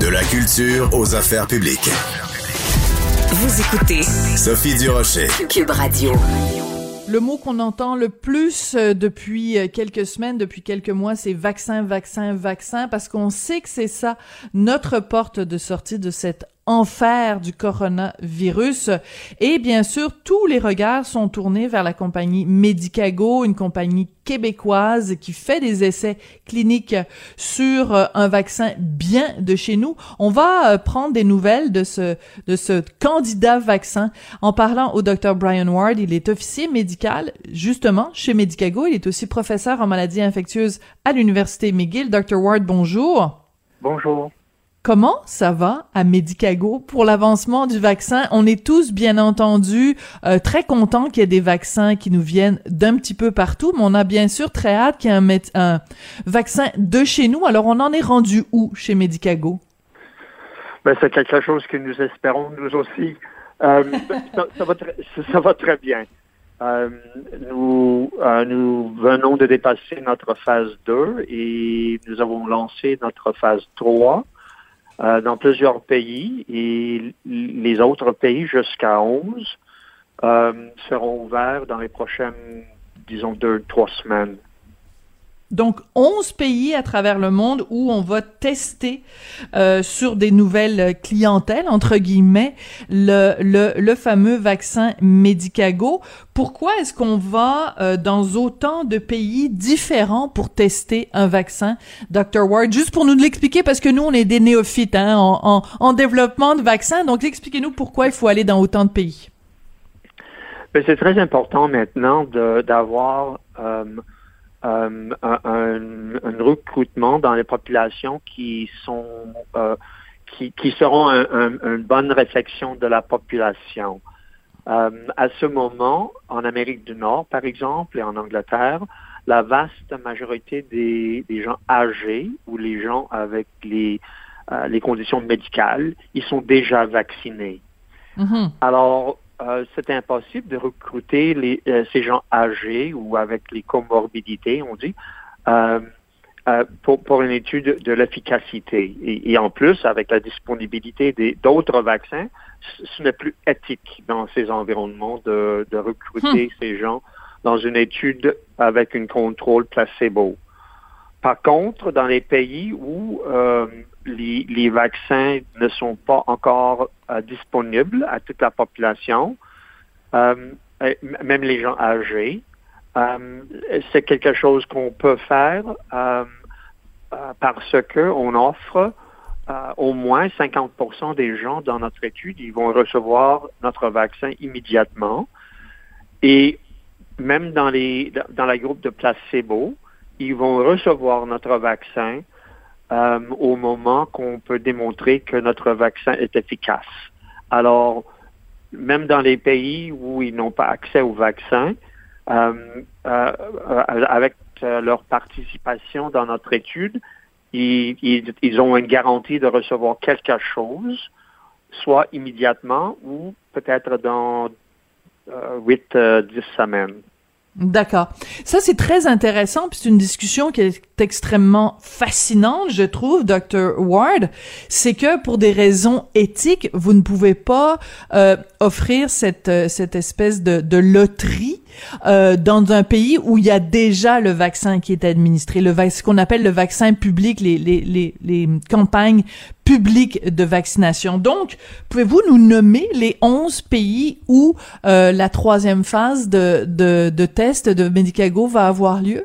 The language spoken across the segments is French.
De la culture aux affaires publiques. Vous écoutez Sophie Durocher. Cube Radio. Le mot qu'on entend le plus euh, depuis euh, quelques semaines, depuis quelques mois, c'est vaccin, vaccin, vaccin, parce qu'on sait que c'est ça notre porte de sortie de cette enfer du coronavirus. Et bien sûr, tous les regards sont tournés vers la compagnie Medicago, une compagnie québécoise qui fait des essais cliniques sur euh, un vaccin bien de chez nous. On va euh, prendre des nouvelles de ce de ce candidat vaccin en parlant au docteur Brian Ward. Il est officier médical justement chez Medicago. Il est aussi professeur en maladies infectieuses à l'université McGill. Dr Ward, bonjour. Bonjour. Comment ça va à Medicago pour l'avancement du vaccin? On est tous, bien entendu, euh, très contents qu'il y ait des vaccins qui nous viennent d'un petit peu partout, mais on a bien sûr très hâte qu'il y ait un, un, vaccin de chez nous. Alors, on en est rendu où chez Medicago? Ben, c'est quelque chose que nous espérons, nous aussi. Euh, ça, ça, va ça, va très bien. Euh, nous, nous venons de dépasser notre phase 2 et nous avons lancé notre phase 3 euh, dans plusieurs pays et les autres pays jusqu'à 11 euh, seront ouverts dans les prochaines, disons, deux, trois semaines. Donc, 11 pays à travers le monde où on va tester euh, sur des nouvelles clientèles, entre guillemets, le, le, fameux vaccin Medicago. Pourquoi est-ce qu'on va euh, dans autant de pays différents pour tester un vaccin, Dr. Ward? Juste pour nous l'expliquer, parce que nous, on est des néophytes hein, en, en, en développement de vaccins. Donc, expliquez-nous pourquoi il faut aller dans autant de pays. Ben, c'est très important maintenant d'avoir... Euh, euh, un, un, recrutement dans les populations qui sont euh, qui, qui, seront un, une bonne réflexion de la population. Euh, à ce moment, en Amérique du Nord, par exemple, et en Angleterre, la vaste majorité des, des gens âgés ou les gens avec les, les conditions médicales, ils sont déjà vaccinés. Mm-hmm. Alors, euh, c'est impossible de recruter les, euh, ces gens âgés ou avec les comorbidités, on dit, euh, pour, pour, une étude de l'efficacité. Et, en plus, avec la disponibilité d'autres vaccins, ce n'est plus éthique dans ces environnements de, de recruter hmm. ces gens dans une étude avec un contrôle placebo. Par contre, dans les pays où euh, les, vaccins ne sont pas encore euh, disponibles à toute la population, euh, même les gens âgés, euh, c'est quelque chose qu'on peut faire parce qu'on offre au moins 50% des gens dans notre étude, ils vont recevoir notre vaccin immédiatement. Et même dans les dans la groupe de placebo, ils vont recevoir notre vaccin euh, au moment qu'on peut démontrer que notre vaccin est efficace. Alors, même dans les pays où ils n'ont pas accès au vaccin, euh, euh, avec leur participation dans notre étude, ils, ils, ont une garantie de recevoir quelque chose, soit immédiatement ou peut-être dans 8-10 semaines. D'accord. Ça, c'est très intéressant, puis c'est une discussion qui est extrêmement fascinante, je trouve, Dr. Ward. C'est que pour des raisons éthiques, vous ne pouvez pas euh, offrir cette, euh, cette espèce de, de loterie euh, dans un pays où il y a déjà le vaccin qui est administré, le ce qu'on appelle le vaccin public, les, les, les, campagnes publiques de vaccination. Donc, pouvez-vous nous nommer les 11 pays où euh, la troisième phase de, de, de test de Medicago va avoir lieu?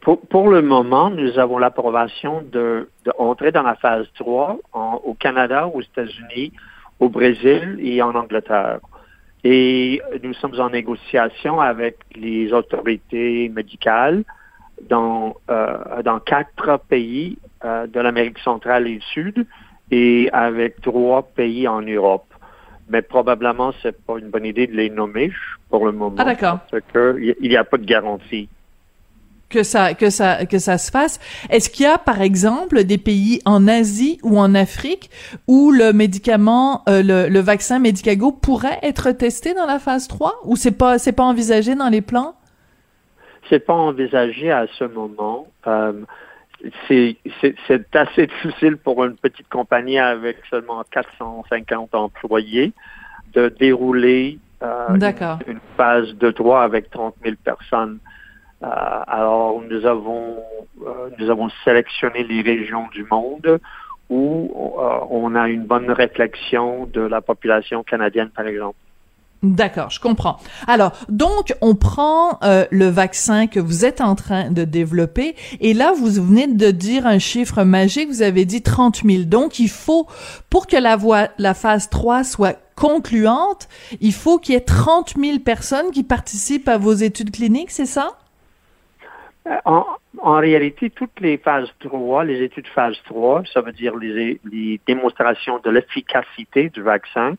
Pour, pour, le moment, nous avons l'approbation de, de, entrer dans la phase 3 en, au Canada, aux États-Unis, au Brésil et en Angleterre. Et nous sommes en négociation avec les autorités médicales dans, euh, dans quatre pays euh, de l'Amérique centrale et du Sud et avec trois pays en Europe. Mais probablement, c'est pas une bonne idée de les nommer pour le moment. Ah, d'accord. Parce qu'il n'y a pas de garantie que ça que ça que ça se fasse. Est-ce qu'il y a par exemple des pays en Asie ou en Afrique où le médicament euh, le, le, vaccin Medicago pourrait être testé dans la phase 3 ou c'est pas c'est pas envisagé dans les plans? C'est pas envisagé à ce moment. Euh, c'est assez difficile pour une petite compagnie avec seulement 450 employés de dérouler euh, une, phase de droit avec 30 000 personnes. Euh, alors, nous avons, euh, nous avons sélectionné les régions du monde où on a une bonne réflexion de la population canadienne, par exemple. D'accord, je comprends. Alors, donc, on prend euh, le vaccin que vous êtes en train de développer, et là, vous venez de dire un chiffre magique, vous avez dit 30 000. Donc, il faut, pour que la, voie, la phase 3 soit concluante, il faut qu'il y ait 30 000 personnes qui participent à vos études cliniques, c'est ça? Euh, en, en, réalité, toutes les phases 3, les études phase 3, ça veut dire les, les démonstrations de l'efficacité du vaccin,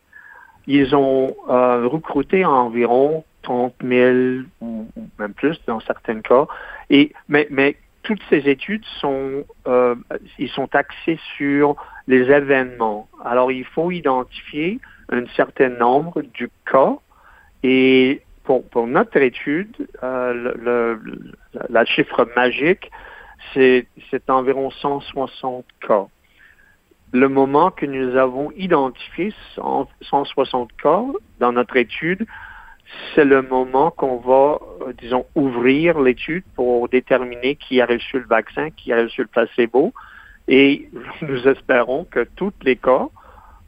ils ont euh, recruté environ 30 000 ou même plus dans certains cas. Et mais, mais toutes ces études sont euh, ils sont axés sur les événements. Alors il faut identifier un certain nombre du cas et pour, notre étude, euh, le, la chiffre magique, c'est environ 160 cas le moment que nous avons identifié 160 cas dans notre étude, c'est le moment qu'on va, euh, disons, ouvrir l'étude pour déterminer qui a reçu le vaccin, qui a reçu le placebo. Et nous espérons que tous les cas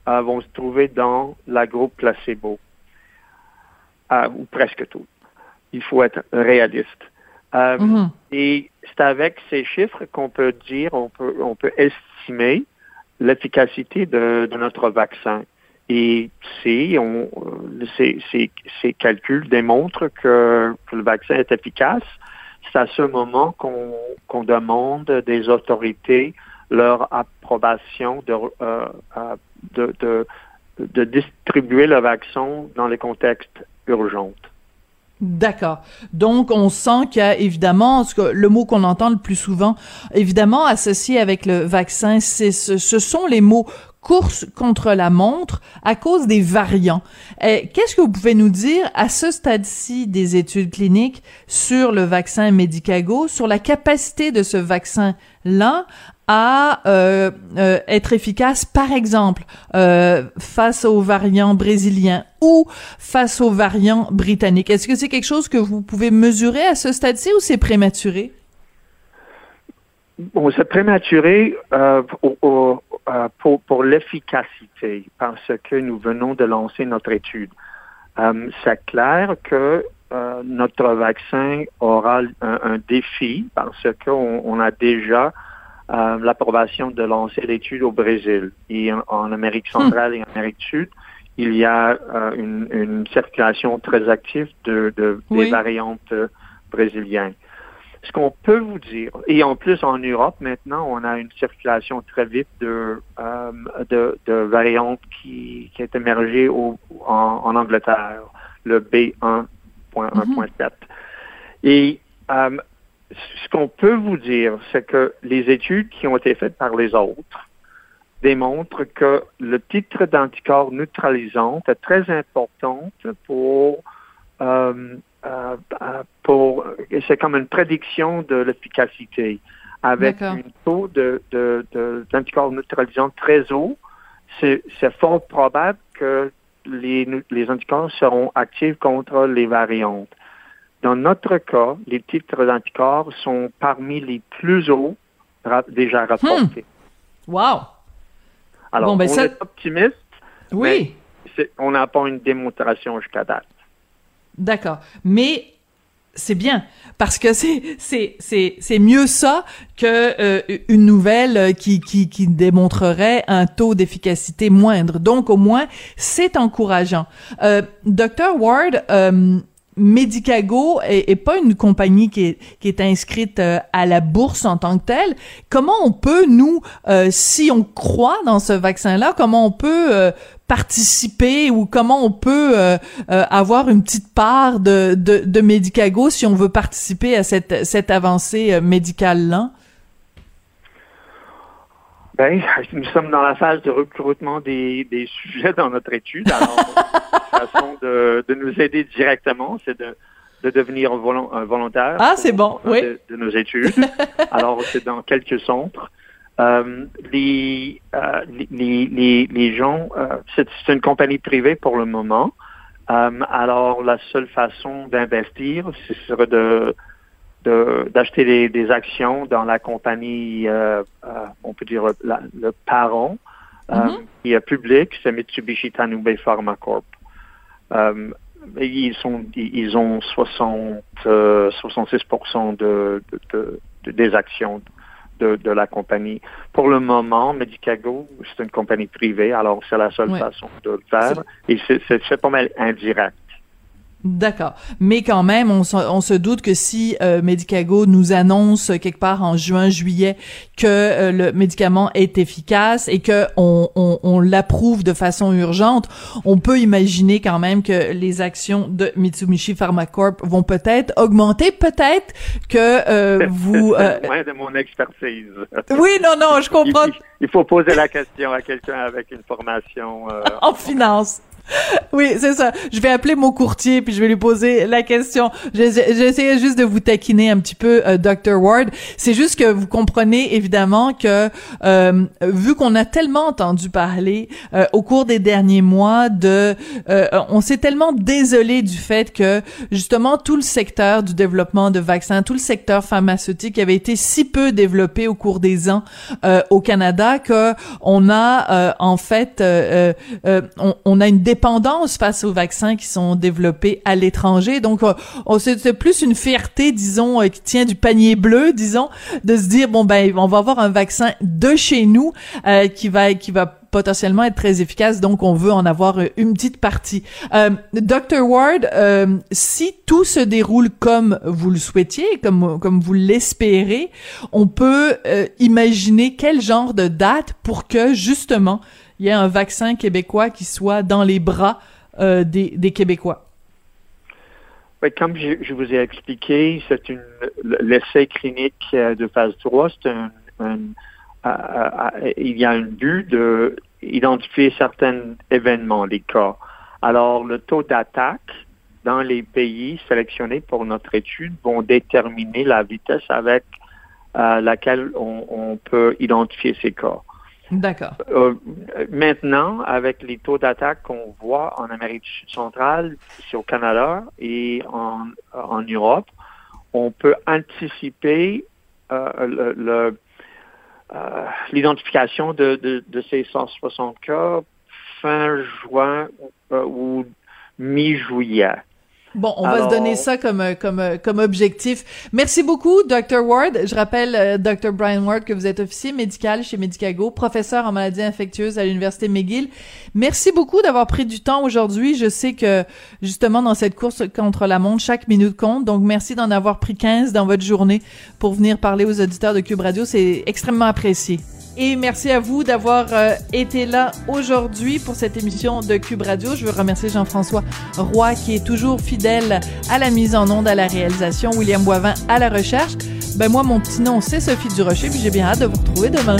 euh, vont se trouver dans la groupe placebo, euh, ou presque tous. Il faut être réaliste. Mm-hmm. Et c'est avec ces chiffres qu'on peut dire, on peut, on peut estimer l'efficacité de, notre vaccin. Et si on, ces, ces, calculs démontrent que, le vaccin est efficace. C'est à ce moment qu'on demande des autorités leur approbation de, euh, de, de, de distribuer le vaccin dans les contextes D'accord. Donc, on sent qu'il y a évidemment, le mot qu'on entend le plus souvent, évidemment, associé avec le vaccin, c'est ce, ce sont les mots course contre la montre à cause des variants. Eh, qu'est-ce que vous pouvez nous dire à ce stade-ci des études cliniques sur le vaccin Medicago, sur la capacité de ce vaccin-là à euh, euh, être efficace, par exemple, euh, face aux variants brésiliens ou face aux variants britanniques. Est-ce que c'est quelque chose que vous pouvez mesurer à ce stade-ci ou c'est prématuré? Bon, c'est prématuré pour, l'efficacité parce que nous venons de lancer notre étude. c'est clair que notre vaccin aura un, défi parce qu'on on a déjà euh, l'approbation de lancer l'étude au Brésil. Et en, Amérique centrale et en Amérique du Sud, il y a euh, une, circulation très active de, des variantes brésiliennes. Ce qu'on peut vous dire, et en plus en Europe maintenant, on a une circulation très vite de, euh, de, de, variantes qui, qui est émergée au, en, Angleterre, le B1.1.7. Mm-hmm. Et ce qu'on peut vous dire, c'est que les études qui ont été faites par les autres démontrent que le titre d'anticorps neutralisant est très important pour euh, euh, pour c'est comme une prédiction de l'efficacité. Avec un taux de, d'anticorps neutralisant très haut, c'est, fort probable que les, les anticorps seront actifs contre les variantes. Dans notre cas, les titres d'anticorps sont parmi les plus hauts déjà rapportés. Hmm. Wow! Alors, ben, on est optimiste. Oui. on n'a pas une démonstration jusqu'à date. D'accord. Mais c'est bien parce que c'est c'est c'est c'est mieux ça que euh, une nouvelle qui qui qui démontrerait un taux d'efficacité moindre. Donc au moins c'est encourageant. Euh, Dr Ward, euh, Medicago est, pas une compagnie qui est, qui est inscrite euh, à la bourse en tant que telle. Comment on peut, nous, euh, si on croit dans ce vaccin-là, comment on peut euh, participer ou comment on peut avoir une petite part de, de, de, Medicago si on veut participer à cette, cette avancée médicale-là? Ben, nous sommes dans la phase de recrutement des, des sujets dans notre étude. Alors, façon de, de, nous aider directement, c'est de, de devenir un volontaire. Ah, c'est bon, oui. De, nos études. Alors, c'est dans quelques centres. les, les, les, gens, c'est une compagnie privée pour le moment. alors, la seule façon d'investir, ce serait de d'acheter des, actions dans la compagnie, euh, euh, on peut dire le parent, euh, mm-hmm. qui est public, c'est Mitsubishi Tanube Pharma Corp. ils sont, ils ont 60, 66% de, des actions de, la compagnie. Pour le moment, Medicago, c'est une compagnie privée, alors c'est la seule façon de le faire. Et c'est pas mal indirect. D'accord. Mais quand même, on se, on se doute que si euh, Medicago nous annonce quelque part en juin, juillet que euh, le médicament est efficace et que on, on, on l'approuve de façon urgente, on peut imaginer quand même que les actions de Mitsubishi Pharmacorp vont peut-être augmenter, peut-être que euh, vous... Euh, loin de mon expertise. oui, non, non, je comprends. Il, faut poser la question à quelqu'un avec une formation... en finance. Oui, c'est ça. Je vais appeler mon courtier puis je vais lui poser la question. J'essayais juste de vous taquiner un petit peu, euh, Dr. Ward. C'est juste que vous comprenez évidemment que euh, vu qu'on a tellement entendu parler euh, au cours des derniers mois de, euh, on s'est tellement désolé du fait que justement tout le secteur du développement de vaccins, tout le secteur pharmaceutique avait été si peu développé au cours des ans au Canada que on a en fait, on, on a une face aux vaccins qui sont développés à l'étranger. Donc, euh, c'est plus une fierté, disons, euh, qui tient du panier bleu, disons, de se dire bon ben on va avoir un vaccin de chez nous euh, qui va qui va potentiellement être très efficace, donc on veut en avoir une petite partie. Euh, Dr. Ward, si tout se déroule comme vous le souhaitiez, comme, comme vous l'espérez, on peut imaginer quel genre de date pour que justement il y a un vaccin québécois qui soit dans les bras euh, des, Québécois? Oui, comme je, vous ai expliqué, c'est une l'essai clinique euh, de phase 3, c'est un, il y a un but de identifier certains événements, les cas. Alors, le taux d'attaque dans les pays sélectionnés pour notre étude vont déterminer la vitesse avec euh, laquelle on, peut identifier ces cas. D'accord. Euh, maintenant, avec les taux d'attaque qu'on voit en Amérique centrale, ici au Canada et en, en Europe, on peut anticiper euh, euh, l'identification de, de, de, ces 160 cas fin juin ou mi-juillet. Bon, on va se donner ça comme comme comme objectif. Merci beaucoup, Dr. Ward. Je rappelle, euh, Dr. Brian Ward, que vous êtes officier médical chez Medicago, professeur en maladies infectieuses à l'université McGill. Merci beaucoup d'avoir pris du temps aujourd'hui. Je sais que justement dans cette course contre la montre, chaque minute compte. Donc merci d'en avoir pris 15 dans votre journée pour venir parler aux auditeurs de Cube Radio. C'est extrêmement apprécié. Et merci à vous d'avoir euh, été là aujourd'hui pour cette émission de Cube Radio. Je veux remercier Jean-François Roy qui est toujours fidèle à la mise en onde, à la réalisation, William Boivin à la recherche. Ben moi, mon petit nom, c'est Sophie Durocher, puis j'ai bien hâte de vous retrouver demain.